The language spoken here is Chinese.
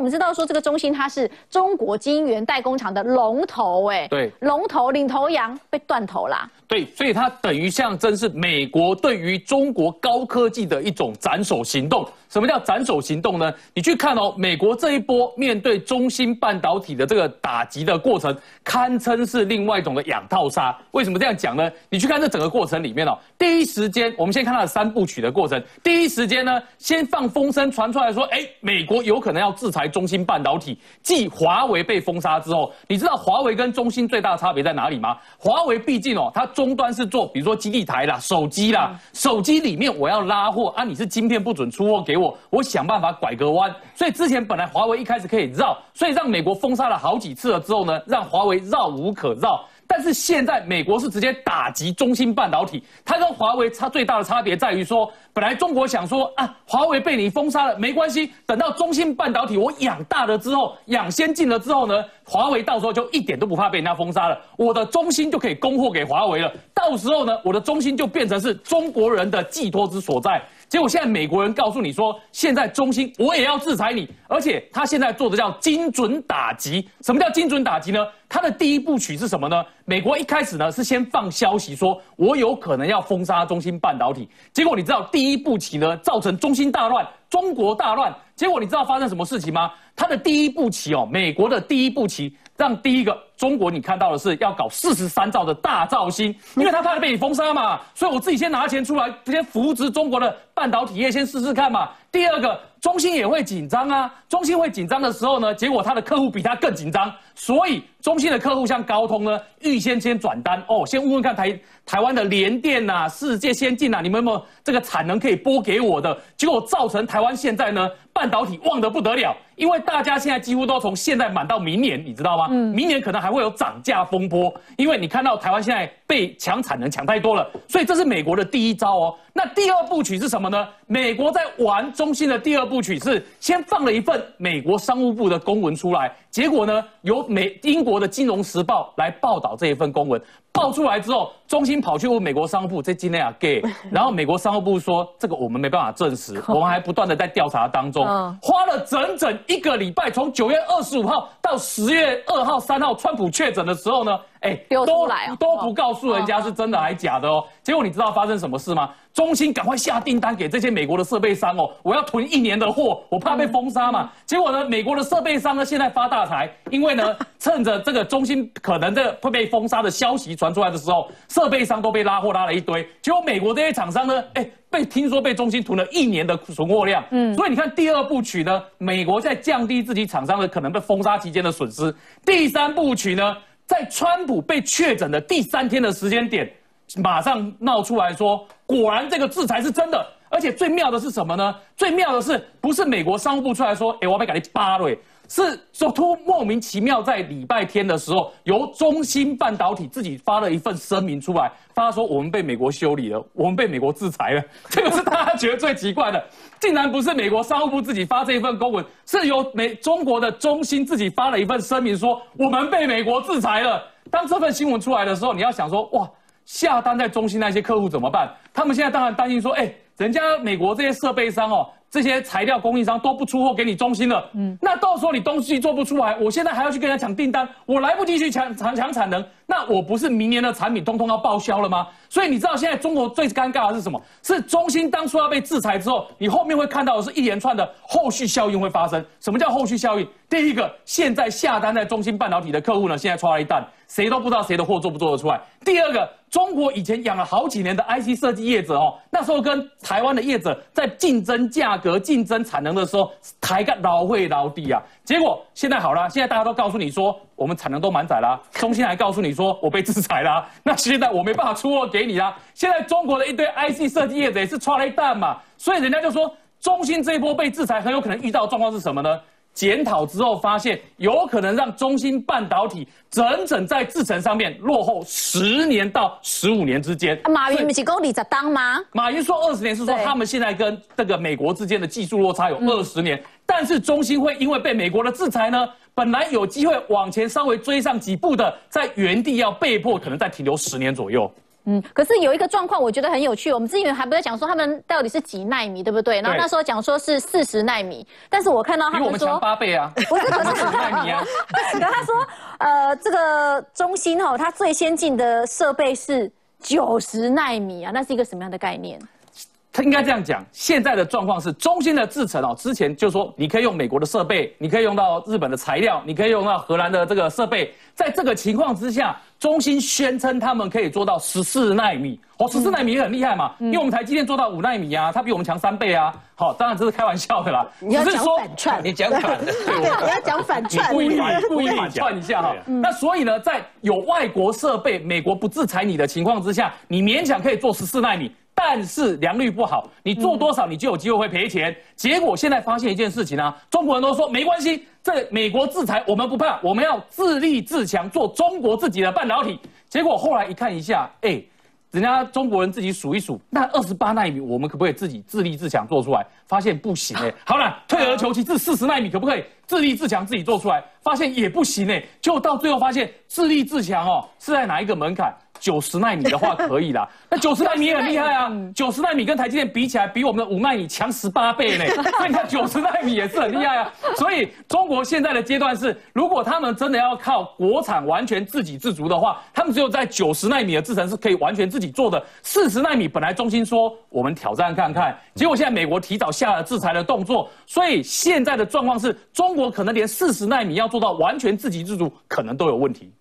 我们知道说这个中芯它是中国晶圆代工厂的龙头，哎，对，龙头领头羊被断头啦。对，所以它等于象征是美国对于中国高科技的一种斩首行动。什么叫斩首行动呢？你去看哦，美国这一波面对中芯半导体的这个打击的过程，堪称是另外一种的养套杀。为什么这样讲呢？你去看这整个过程里面哦，第一时间我们先看它的三部曲的过程。第一时间呢，先放风声传出来说，哎，美国有可能要制裁中芯半导体。继华为被封杀之后，你知道华为跟中芯最大的差别在哪里吗？华为毕竟哦，它终端是做，比如说基地台啦、手机啦，手机里面我要拉货啊，你是晶片不准出货给我。我我想办法拐个弯，所以之前本来华为一开始可以绕，所以让美国封杀了好几次了之后呢，让华为绕无可绕。但是现在美国是直接打击中芯半导体，它跟华为差最大的差别在于说，本来中国想说啊，华为被你封杀了没关系，等到中芯半导体我养大了之后，养先进了之后呢，华为到时候就一点都不怕被人家封杀了，我的中芯就可以供货给华为了，到时候呢，我的中芯就变成是中国人的寄托之所在。结果现在美国人告诉你说，现在中芯我也要制裁你，而且他现在做的叫精准打击。什么叫精准打击呢？他的第一部曲是什么呢？美国一开始呢是先放消息说，我有可能要封杀中芯半导体。结果你知道第一步棋呢造成中芯大乱，中国大乱。结果你知道发生什么事情吗？他的第一步棋哦，美国的第一步棋让第一个中国你看到的是要搞四十三兆的大造星，因为他怕被你封杀嘛，所以我自己先拿钱出来，先扶植中国的半导体业，先试试看嘛。第二个。中心也会紧张啊，中心会紧张的时候呢，结果他的客户比他更紧张，所以中心的客户像高通呢，预先先转单哦，先问问看台台湾的联电呐、世界先进呐，你们有没有这个产能可以拨给我的？结果造成台湾现在呢，半导体旺得不得了，因为大家现在几乎都从现在满到明年，你知道吗？嗯，明年可能还会有涨价风波，因为你看到台湾现在被抢产能抢太多了，所以这是美国的第一招哦。那第二部曲是什么呢？美国在玩中心的第二部曲是先放了一份美国商务部的公文出来，结果呢，由美英国的金融时报来报道这一份公文，报出来之后，中心跑去问美国商务部，这今天啊 gay，然后美国商务部说这个我们没办法证实，我们还不断的在调查当中，花了整整一个礼拜，从九月二十五号到十月二号、三号，川普确诊的时候呢。哎，都都不告诉人家是真的还是假的哦。结果你知道发生什么事吗？中兴赶快下订单给这些美国的设备商哦，我要囤一年的货，我怕被封杀嘛。结果呢，美国的设备商呢现在发大财，因为呢 趁着这个中兴可能这个会被封杀的消息传出来的时候，设备商都被拉货拉了一堆。结果美国这些厂商呢，哎，被听说被中兴囤了一年的存货量。嗯，所以你看第二部曲呢，美国在降低自己厂商的可能被封杀期间的损失。第三部曲呢？在川普被确诊的第三天的时间点，马上闹出来说，果然这个制裁是真的，而且最妙的是什么呢？最妙的是，不是美国商务部出来说，哎，我要被给你扒了。是说突莫名其妙在礼拜天的时候，由中芯半导体自己发了一份声明出来，发说我们被美国修理了，我们被美国制裁了。这个是大家觉得最奇怪的，竟然不是美国商务部自己发这一份公文，是由美中国的中芯自己发了一份声明说我们被美国制裁了。当这份新闻出来的时候，你要想说哇，下单在中芯那些客户怎么办？他们现在当然担心说，哎，人家美国这些设备商哦。这些材料供应商都不出货给你中心了，嗯，那到时候你东西做不出来，我现在还要去跟人家抢订单，我来不及去抢抢抢产能，那我不是明年的产品通通要报销了吗？所以你知道现在中国最尴尬的是什么？是中心当初要被制裁之后，你后面会看到的是一连串的后续效应会发生。什么叫后续效应？第一个，现在下单在中芯半导体的客户呢，现在出来一单，谁都不知道谁的货做不做得出来。第二个，中国以前养了好几年的 IC 设计业者哦，那时候跟台湾的业者在竞争价格、竞争产能的时候，抬个老会老低啊。结果现在好了，现在大家都告诉你说，我们产能都满载了，中芯还告诉你说我被制裁了，那现在我没办法出货给你啦。现在中国的一堆 IC 设计业者也是出了一蛋嘛，所以人家就说，中芯这一波被制裁，很有可能遇到的状况是什么呢？检讨之后发现，有可能让中芯半导体整整在制程上面落后十年到十五年之间。马云不是讲你在当吗？马云说二十年是说他们现在跟这个美国之间的技术落差有二十年，但是中芯会因为被美国的制裁呢，本来有机会往前稍微追上几步的，在原地要被迫可能再停留十年左右。嗯，可是有一个状况，我觉得很有趣。我们之前还不在讲说他们到底是几纳米，对不对？然后那时候讲说是四十纳米，但是我看到他们强八倍啊，不是，可是几纳米啊。可他说，呃，这个中心哦，它最先进的设备是九十纳米啊，那是一个什么样的概念？他应该这样讲，现在的状况是中心的制程哦，之前就说你可以用美国的设备，你可以用到日本的材料，你可以用到荷兰的这个设备，在这个情况之下，中芯宣称他们可以做到十四纳米，哦，十四纳米也很厉害嘛，因为我们台积电做到五纳米啊，它比我们强三倍啊，好，当然这是开玩笑的啦，你要讲反串，你讲反的，对，你要讲反串，故意反故意反串一下哈，那所以呢，在有外国设备，美国不制裁你的情况之下，你勉强可以做十四纳米。但是良率不好，你做多少你就有机会会赔钱。结果现在发现一件事情啊，中国人都说没关系，这美国制裁我们不怕，我们要自立自强，做中国自己的半导体。结果后来一看一下，哎，人家中国人自己数一数，那二十八纳米我们可不可以自己自立自强做出来？发现不行哎。好了，退而求其次，四十纳米可不可以自立自强自己做出来？发现也不行哎。就到最后发现自立自强哦是在哪一个门槛？九十纳米的话可以啦，那九十纳米也很厉害啊。九十纳米跟台积电比起来，比我们的五纳米强十八倍呢。所以你看九十纳米也是很厉害啊。所以中国现在的阶段是，如果他们真的要靠国产完全自给自足的话，他们只有在九十纳米的制程是可以完全自己做的。四十纳米本来中心说我们挑战看看，结果现在美国提早下了制裁的动作，所以现在的状况是中国可能连四十纳米要做到完全自给自足，可能都有问题。